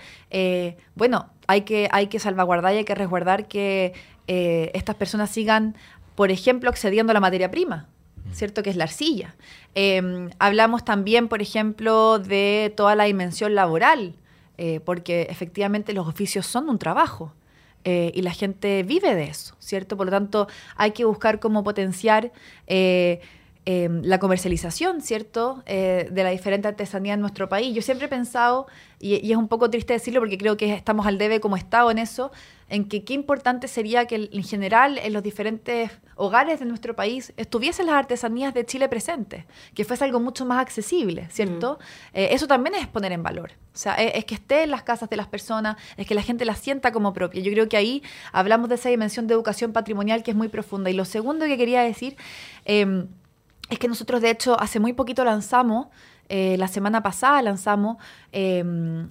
bueno, hay que, hay que salvaguardar y hay que resguardar que estas personas sigan, por ejemplo, accediendo a la materia prima. ¿Cierto? Que es la arcilla. Em, hablamos también, por ejemplo, de toda la dimensión laboral, eh, porque efectivamente los oficios son un trabajo. Eh, y la gente vive de eso, ¿cierto? Por lo tanto, hay que buscar cómo potenciar eh, em, la comercialización, ¿cierto?, de la diferente artesanía en nuestro país. Yo siempre he pensado, y, y, es un poco triste decirlo porque creo que estamos al debe como Estado en eso, en que qué importante sería que en general en los diferentes hogares de nuestro país estuviesen las artesanías de Chile presentes, que fuese algo mucho más accesible, ¿cierto? Mm. Eh, eso también es poner en valor. O sea, es, que esté en las casas de las personas, es que la gente la sienta como propia. Yo creo que ahí hablamos de esa dimensión de educación patrimonial que es muy profunda. Y lo segundo que quería decir em, es que nosotros, de hecho, hace muy poquito lanzamos, eh, la semana pasada lanzamos em,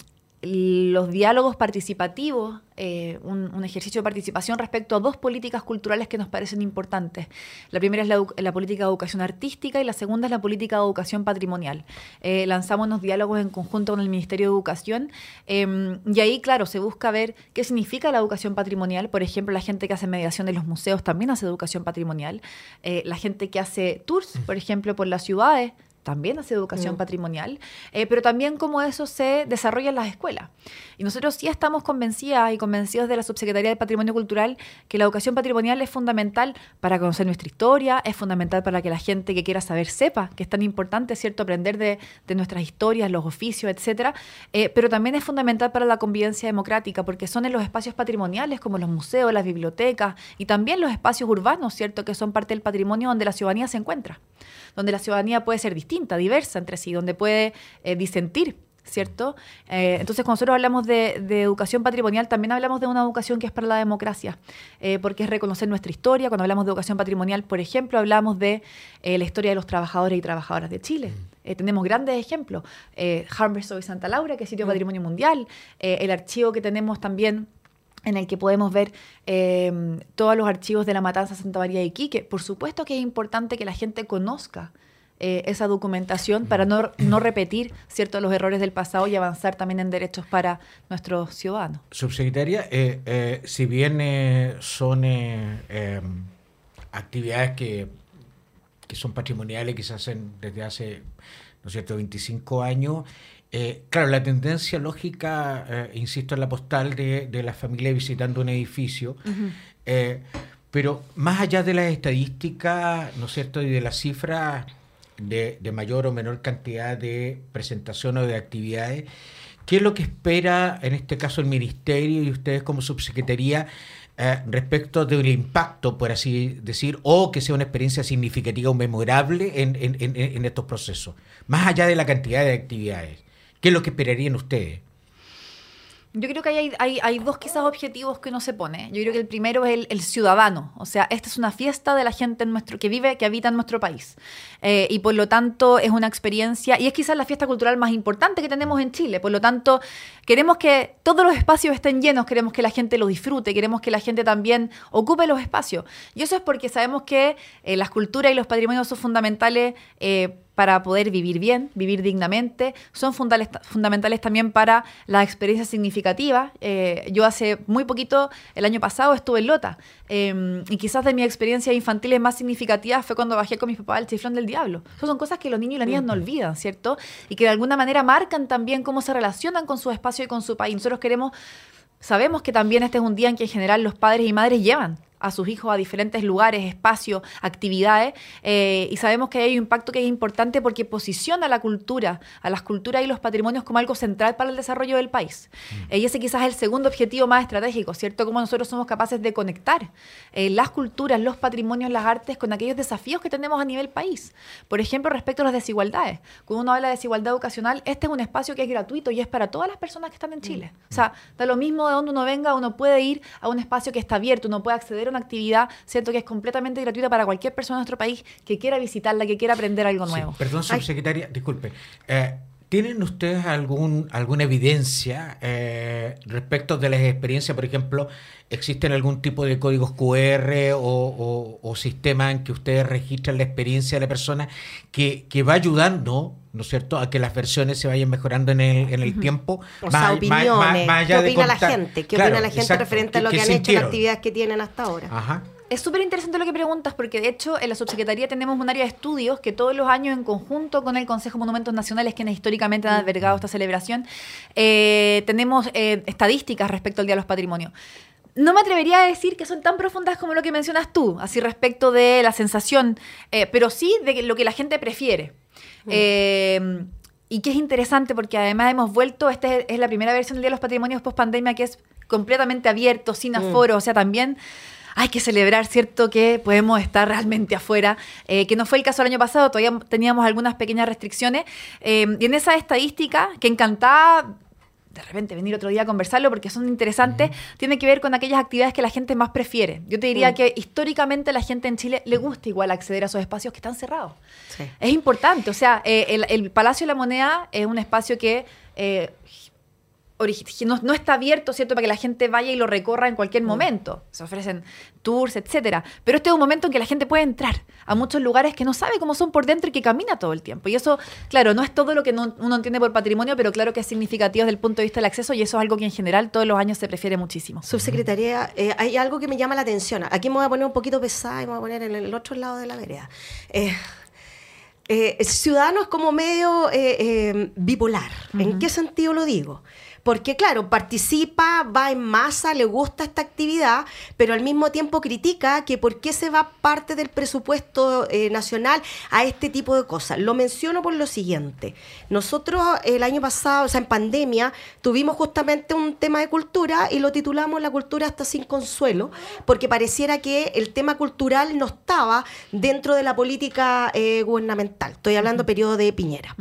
los diálogos participativos, eh, un, ejercicio de participación respecto a dos políticas culturales que nos parecen importantes. La primera es la, política de educación artística y la segunda es la política de educación patrimonial. Eh, lanzamos unos diálogos en conjunto con el Ministerio de Educación em, y ahí, claro, se busca ver qué significa la educación patrimonial. Por ejemplo, la gente que hace mediación de los museos también hace educación patrimonial. La gente que hace tours, por ejemplo, por las ciudades también hace educación mm. patrimonial, eh, pero también cómo eso se desarrolla en las escuelas. Y nosotros sí estamos convencidas y convencidos de la Subsecretaría de Patrimonio Cultural que la educación patrimonial es fundamental para conocer nuestra historia, es fundamental para que la gente que quiera saber sepa que es tan importante, ¿cierto?, aprender de, nuestras historias, los oficios, etcétera, eh, pero también es fundamental para la convivencia democrática, porque son en los espacios patrimoniales como los museos, las bibliotecas y también los espacios urbanos, ¿cierto?, que son parte del patrimonio donde la ciudadanía se encuentra donde la ciudadanía puede ser distinta, diversa entre sí, donde puede eh, disentir ¿cierto? Eh, entonces, cuando nosotros hablamos de, educación patrimonial, también hablamos de una educación que es para la democracia, eh, porque es reconocer nuestra historia. Cuando hablamos de educación patrimonial, por ejemplo, hablamos de eh, la historia de los trabajadores y trabajadoras de Chile. Mm. tenemos grandes ejemplos. Eh, y Santa Laura, que es sitio mm. patrimonio mundial. el archivo que tenemos también en el que podemos ver todos los archivos de la matanza Santa María de Iquique. Por supuesto que es importante que la gente conozca eh, esa documentación para no, no repetir ciertos los errores del pasado y avanzar también en derechos para nuestros ciudadanos. Subsecretaria, eh, eh, si bien son em, actividades que, que, son patrimoniales, que se hacen desde hace, ¿no es cierto?, 25 años, claro, la tendencia lógica, insisto, en la postal de, de, la familia visitando un edificio, pero más allá de las estadísticas, ¿no es cierto?, y de las cifras, de, mayor o menor cantidad de presentación o de actividades. ¿Qué es lo que espera en este caso el Ministerio y ustedes como subsecretaría eh, respecto del impacto, por así decir, o que sea una experiencia significativa o memorable en, en estos procesos? Más allá de la cantidad de actividades, ¿qué es lo que esperarían ustedes? Yo creo que hay, dos quizás objetivos que uno se pone. Yo creo que el primero es el, ciudadano. O sea, esta es una fiesta de la gente en nuestro, que vive, que habita en nuestro país. Eh, y por lo tanto es una experiencia, y es quizás la fiesta cultural más importante que tenemos en Chile. Por lo tanto, queremos que todos los espacios estén llenos, queremos que la gente lo disfrute, queremos que la gente también ocupe los espacios. Y eso es porque sabemos que eh, las culturas y los patrimonios son fundamentales. Eh, para poder vivir bien, vivir dignamente, son fundamentales también para la experiencia significativa. Eh, yo hace muy poquito, el año pasado, estuve en Lota em, y quizás de mis experiencias infantiles más significativas fue cuando bajé con mis papás al chiflón del diablo. Esas son cosas que los niños y las niñas no olvidan, ¿cierto? Y que de alguna manera marcan también cómo se relacionan con su espacio y con su país. Nosotros queremos Sabemos que también este es un día en que en general los padres y madres llevan a sus hijos a diferentes lugares, espacios, actividades, eh, y sabemos que hay un impacto que es importante porque posiciona la cultura, a las culturas y los patrimonios como algo central para el desarrollo del país. Mm. y ese quizás es el segundo objetivo más estratégico, ¿cierto? Cómo nosotros somos capaces de conectar eh, las culturas, los patrimonios, las artes con aquellos desafíos que tenemos a nivel país. Por ejemplo, respecto a las desigualdades. Cuando uno habla de desigualdad educacional, este es un espacio que es gratuito y es para todas las personas que están en Chile. Mm. O sea, da lo mismo de donde uno venga, uno puede ir a un espacio que está abierto, uno puede acceder a una actividad, siento que es completamente gratuita para cualquier persona de nuestro país que quiera visitarla, que quiera aprender algo nuevo. perdón, subsecretaria, disculpe. Eh, ¿Tienen ustedes algún, alguna evidencia eh, respecto de las experiencias? Por ejemplo, ¿existen algún tipo de códigos QR o, o, sistema en que ustedes registran la experiencia de la persona que, que va ayudando ¿no es cierto?, a que las versiones se vayan mejorando en el, en el tiempo. O sea, opiniones. ¿Qué opina la gente? ¿Qué opina la gente referente a lo que han hecho, las actividades que tienen hasta ahora? Ajá. Es súper interesante lo que preguntas porque de hecho en la subsecretaría tenemos un área de estudios que todos los años en conjunto con el Consejo de Monumentos Nacionales, quienes históricamente han albergado esta celebración, eh, tenemos eh, estadísticas respecto al Día de los Patrimonios no me atrevería a decir que son tan profundas como lo que mencionas tú, así respecto de la sensación, eh, pero sí de lo que la gente prefiere. Mm. y que es interesante porque además hemos vuelto, esta es, la primera versión del Día de los Patrimonios post pandemia que es completamente abierto, sin mm. aforo, o sea, también hay que celebrar, ¿cierto?, que podemos estar realmente afuera, eh, que no fue el caso el año pasado, todavía teníamos algunas pequeñas restricciones. Eh, y en esa estadística, que encantaba de repente venir otro día a conversarlo porque son interesantes, tiene que ver con aquellas actividades que la gente más prefiere. Yo te diría que históricamente la gente en Chile le gusta igual acceder a esos espacios que están cerrados. Es importante, o sea, eh, el, Palacio de la Moneda es un espacio que no, está abierto, ¿cierto?, para que la gente vaya y lo recorra en cualquier mm. momento. Se ofrecen tours, etcétera. Pero este es un momento en que la gente puede entrar a muchos lugares que no sabe cómo son por dentro y que camina todo el tiempo. Y eso, claro, no es todo lo que uno entiende por patrimonio, pero claro que es significativo desde el punto de vista del acceso y eso es algo que en general todos los años se prefiere muchísimo. Subsecretaría, eh, hay algo que me llama la atención. Aquí me voy a poner un poquito pesada y me voy a poner en el otro lado de la vereda. Eh, eh, ciudadano es como medio bipolar. ¿En qué sentido lo digo? Porque claro, participa, va en masa, le gusta esta actividad, pero al mismo tiempo critica que por qué se va parte del presupuesto eh, nacional a este tipo de cosas. Lo menciono por lo siguiente. Nosotros el año pasado, o sea, en pandemia, tuvimos justamente un tema de cultura y lo titulamos La cultura hasta sin consuelo, porque pareciera que el tema cultural no estaba dentro de la política eh, gubernamental. Estoy hablando periodo de Piñera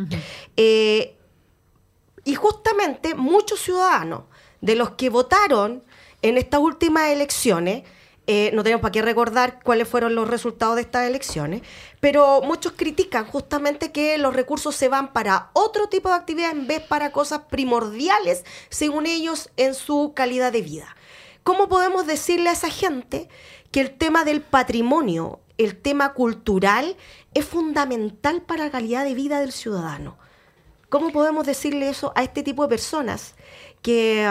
Y justamente muchos ciudadanos de los que votaron en estas últimas elecciones, eh, no tenemos para qué recordar cuáles fueron los resultados de estas elecciones, pero muchos critican justamente que los recursos se van para otro tipo de actividad en vez para cosas primordiales, según ellos, en su calidad de vida. ¿Cómo podemos decirle a esa gente que el tema del patrimonio, el tema cultural, es fundamental para la calidad de vida del ciudadano? ¿Cómo podemos decirle eso a este tipo de personas que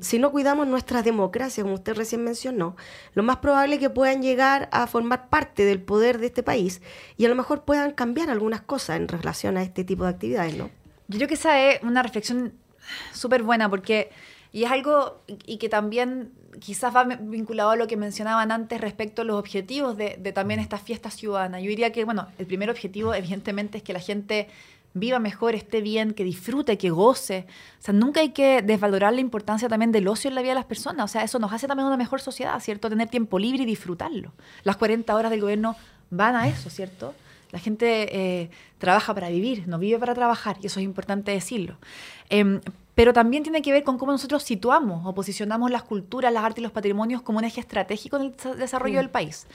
si no cuidamos nuestra democracia, como usted recién mencionó, lo más probable es que puedan llegar a formar parte del poder de este país y a lo mejor puedan cambiar algunas cosas en relación a este tipo de actividades, ¿no? Yo creo que esa es una reflexión súper buena porque, y es algo y que también quizás va vinculado a lo que mencionaban antes respecto a los objetivos de, de también estas fiestas ciudadanas. Yo diría que, bueno, el primer objetivo evidentemente es que la gente viva mejor, esté bien, que disfrute, que goce. O sea, nunca hay que desvalorar la importancia también del ocio en la vida de las personas. O sea, eso nos hace también una mejor sociedad, ¿cierto? Tener tiempo libre y disfrutarlo. Las 40 horas del gobierno van a eso, ¿cierto? La gente eh, trabaja para vivir, no vive para trabajar, y eso es importante decirlo. Em, pero también tiene que ver con cómo nosotros situamos o posicionamos las culturas, las artes y los patrimonios como un eje estratégico en el desarrollo mm. del país.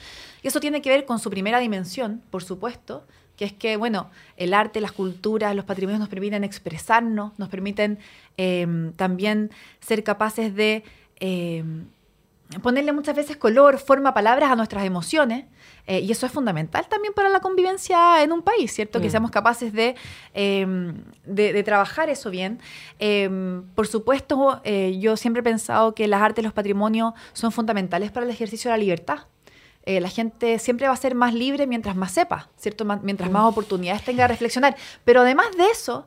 Y eso tiene que ver con su primera dimensión, por supuesto, que es que, bueno, el arte, las culturas, los patrimonios nos permiten expresarnos, nos permiten em, también ser capaces de em, ponerle muchas veces color, forma, palabras a nuestras emociones, eh, y eso es fundamental también para la convivencia en un país, ¿cierto? Que mm. seamos capaces de, em, de, trabajar eso bien. por supuesto, eh, yo siempre he pensado que las artes y los patrimonios son fundamentales para el ejercicio de la libertad. Eh, la gente siempre va a ser más libre mientras más sepa, ¿cierto? mientras más oportunidades tenga de reflexionar. Pero además de eso,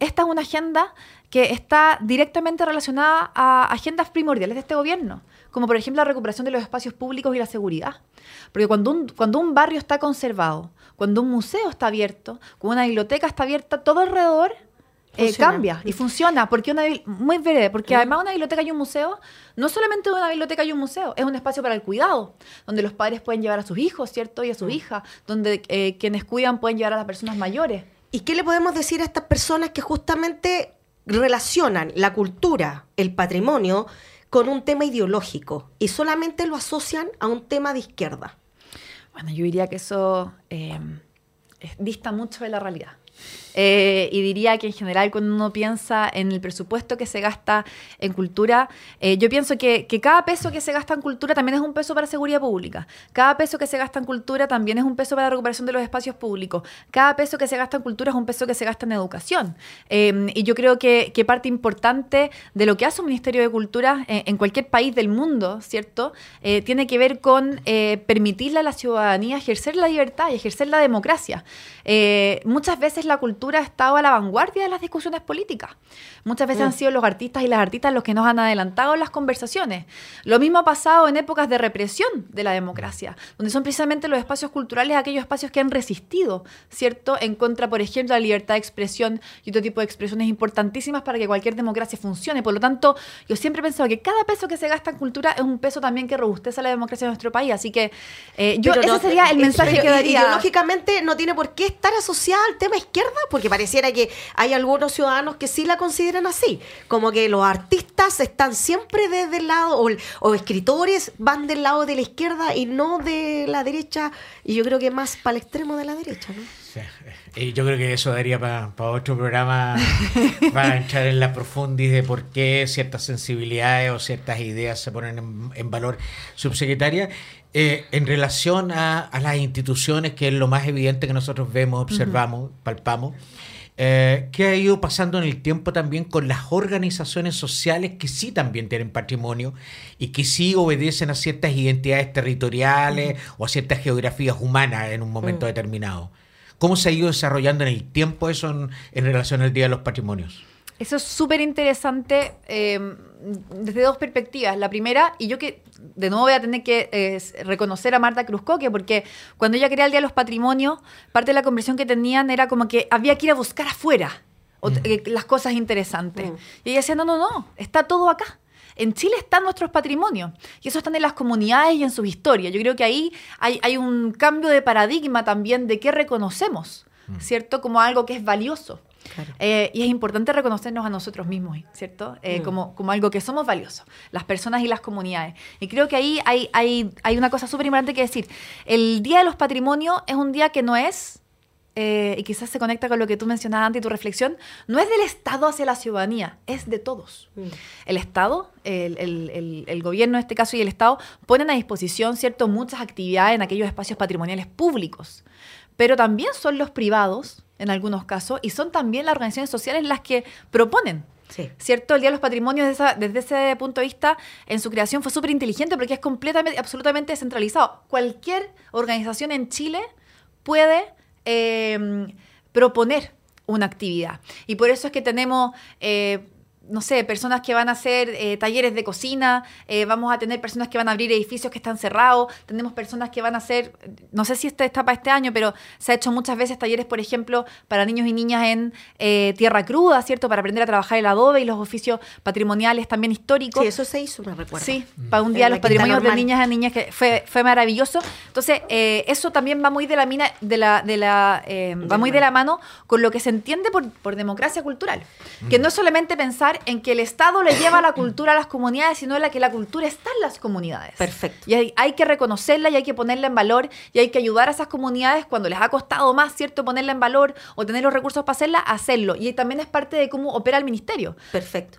esta es una agenda que está directamente relacionada a agendas primordiales de este gobierno, como por ejemplo la recuperación de los espacios públicos y la seguridad. Porque cuando un, cuando un barrio está conservado, cuando un museo está abierto, cuando una biblioteca está abierta, todo alrededor eh, cambia y funciona. Porque una muy breve, porque además una biblioteca y un museo, no solamente una biblioteca y un museo, es un espacio para el cuidado, donde los padres pueden llevar a sus hijos, ¿cierto? Y a su hija, donde eh, quienes cuidan pueden llevar a las personas mayores. ¿Y qué le podemos decir a estas personas que justamente relacionan la cultura, el patrimonio, con un tema ideológico y solamente lo asocian a un tema de izquierda? Bueno, yo diría que eso eh, dista mucho de la realidad. Eh, y diría que en general cuando uno piensa en el presupuesto que se gasta en cultura, eh, yo pienso que, cada peso que se gasta en cultura también es un peso para seguridad pública. Cada peso que se gasta en cultura también es un peso para la recuperación de los espacios públicos. Cada peso que se gasta en cultura es un peso que se gasta en educación. Em, y yo creo que, parte importante de lo que hace un Ministerio de Cultura eh, en cualquier país del mundo, ¿cierto? tiene que ver con permitirle a la ciudadanía ejercer la libertad y ejercer la democracia. muchas veces la cultura ha estado a la vanguardia de las discusiones políticas. Muchas veces han mm. sido los artistas y las artistas los que nos han adelantado las conversaciones. Lo mismo ha pasado en épocas de represión de la democracia, donde son precisamente los espacios culturales aquellos espacios que han resistido, ¿cierto?, en contra, por ejemplo, de la libertad de expresión y otro tipo de expresiones importantísimas para que cualquier democracia funcione. Por lo tanto, yo siempre he pensado que cada peso que se gasta en cultura es un peso también que robustece la democracia de nuestro país. Así que eh, yo, ese sería el mensaje que daría. Ideológicamente no tiene por qué estar asociada al tema izquierda, porque pareciera que hay algunos ciudadanos que sí la consideran así, como que los artistas están siempre desde el lado, o, escritores van del lado de la izquierda y no de la derecha, y yo creo que más para el extremo de la derecha, ¿no? Y yo creo que eso daría para otro programa, para entrar en la profundidad de por qué ciertas sensibilidades o ciertas ideas se ponen en, valor. Subsecretaria, eh, en relación a, las instituciones, que es lo más evidente que nosotros vemos, observamos, palpamos, eh, ¿qué ha ido pasando en el tiempo también con las organizaciones sociales que sí también tienen patrimonio y que sí obedecen a ciertas identidades territoriales o a ciertas geografías humanas en un momento determinado? ¿Cómo se ha ido desarrollando en el tiempo eso en relación al Día de los Patrimonios? Eso es súper interesante eh, desde dos perspectivas. La primera, y yo que de nuevo voy a tener que eh, reconocer a Marta Cruzcoque, porque cuando ella quería el Día de los Patrimonios, parte de la conversión que tenían era como que había que ir a buscar afuera mm. eh, las cosas interesantes. Mm. Y ella decía, no, no, no, está todo acá. En Chile están nuestros patrimonios y eso están en las comunidades y en sus historias. Yo creo que ahí hay, hay un cambio de paradigma también de qué reconocemos, mm. ¿cierto? Como algo que es valioso. Eh, y es importante reconocernos a nosotros mismos, ¿cierto? Eh, mm. como, como algo que somos valiosos, las personas y las comunidades. Y creo que ahí hay, hay, hay una cosa súper importante que decir. El Día de los Patrimonios es un día que no es eh, y quizás se conecta con lo que tú mencionabas antes y tu reflexión, no es del Estado hacia la ciudadanía, es de todos. Mm. El Estado, el, gobierno en este caso y el Estado ponen a disposición, ¿cierto?, muchas actividades en aquellos espacios patrimoniales públicos, pero también son los privados, en algunos casos, y son también las organizaciones sociales las que proponen ¿Cierto? El Día de los Patrimonios, desde ese punto de vista, en su creación fue súper inteligente porque es completamente, absolutamente descentralizado. Cualquier organización en Chile puede eh, proponer una actividad. Y por eso es que tenemos eh, no sé, personas que van a hacer eh, talleres de cocina, eh, vamos a tener personas que van a abrir edificios que están cerrados, tenemos personas que van a hacer, no sé si esta está para este año, pero se ha hecho muchas veces talleres, por ejemplo, para niños y niñas en eh, tierra cruda, ¿cierto? Para aprender a trabajar el adobe y los oficios patrimoniales también históricos. Sí, eso se hizo, me recuerdo. Sí, para un día los patrimonios de niñas y niñas que fue, fue maravilloso. Entonces, eso también va muy de la mina, de la, de la, va muy de la mano con lo que se entiende por, por democracia cultural, que no es solamente pensar en que el Estado le lleva la cultura a las comunidades, sino en la que la cultura está en las comunidades. Perfecto. Y hay, que reconocerla y hay que ponerla en valor y hay que ayudar a esas comunidades cuando les ha costado más, ¿cierto?, ponerla en valor o tener los recursos para hacerla, hacerlo. Y también es parte de cómo opera el ministerio. Perfecto.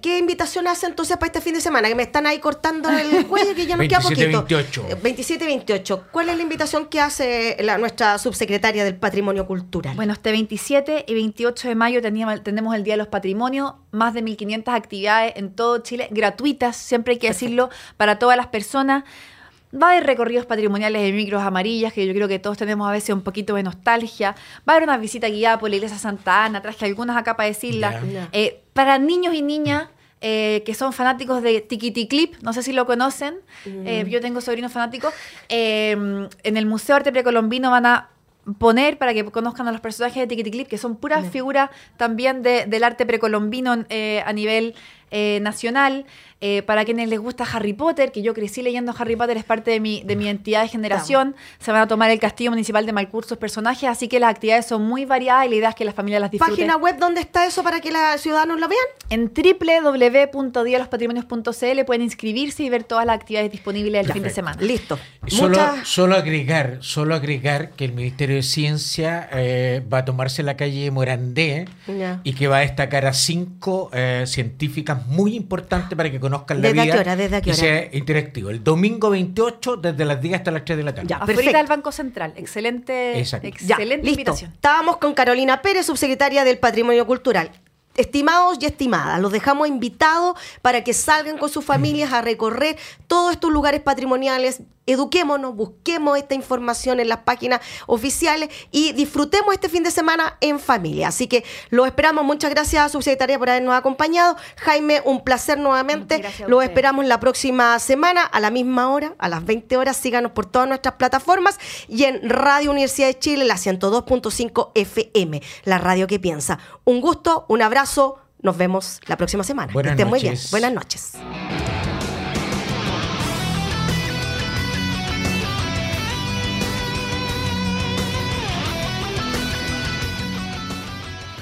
¿Qué invitación hace entonces para este fin de semana? Que me están ahí cortando el cuello que ya nos queda poquito. 28. 27 28. ¿Cuál es la invitación que hace la, nuestra subsecretaria del Patrimonio Cultural? Bueno, este 27 y 28 de mayo tenemos el Día de los Patrimonios, más de 1.500 actividades en todo Chile, gratuitas, siempre hay que decirlo, para todas las personas. Va a haber recorridos patrimoniales de micros amarillas, que yo creo que todos tenemos a veces un poquito de nostalgia. Va a haber una visita guiada por la iglesia Santa Ana, traje algunas acá para decirla. Eh, para niños y niñas eh, que son fanáticos de Tikiti Clip, no sé si lo conocen, eh, mm. yo tengo sobrinos fanáticos, en el Museo Arte Precolombino van a poner para que conozcan a los personajes de Tikiti Clip, que son puras figuras también del arte precolombino a nivel eh, nacional. Eh, para quienes les gusta Harry Potter, que yo crecí leyendo Harry Potter, es parte de mi, de mi entidad de generación. Se van a tomar el Castillo Municipal de Malcur sus personajes, así que las actividades son muy variadas y la idea es que las familias las disfruten. ¿Página web dónde está eso para que los ciudadanos lo vean? En www.dialospatrimonios.cl pueden inscribirse y ver todas las actividades disponibles el fin de semana. Listo. Solo, solo agregar, solo agregar que el Ministerio de Ciencia eh, va a tomarse la calle Morandé y que va a destacar a cinco científicas muy importante para que conozcan la ¿Desde vida. Qué hora, ¿Desde qué hora? Y sea interactivo. El domingo 28, desde las 10 hasta las 3 de la tarde. Ya, Afuera del Banco Central. Excelente, excelente invitación. Estábamos con Carolina Pérez, subsecretaria del Patrimonio Cultural. Estimados y estimadas, los dejamos invitados para que salgan con sus familias a recorrer todos estos lugares patrimoniales. Eduquémonos, busquemos esta información en las páginas oficiales y disfrutemos este fin de semana en familia. Así que lo esperamos. Muchas gracias, subsecretaria, por habernos acompañado. Jaime, un placer nuevamente. Lo esperamos la próxima semana a la misma hora, a las 20 horas. Síganos por todas nuestras plataformas y en Radio Universidad de Chile, la 102.5 FM, la radio que piensa. Un gusto, un abrazo. Nos vemos la próxima semana. Buenas que estén muy bien. Buenas noches.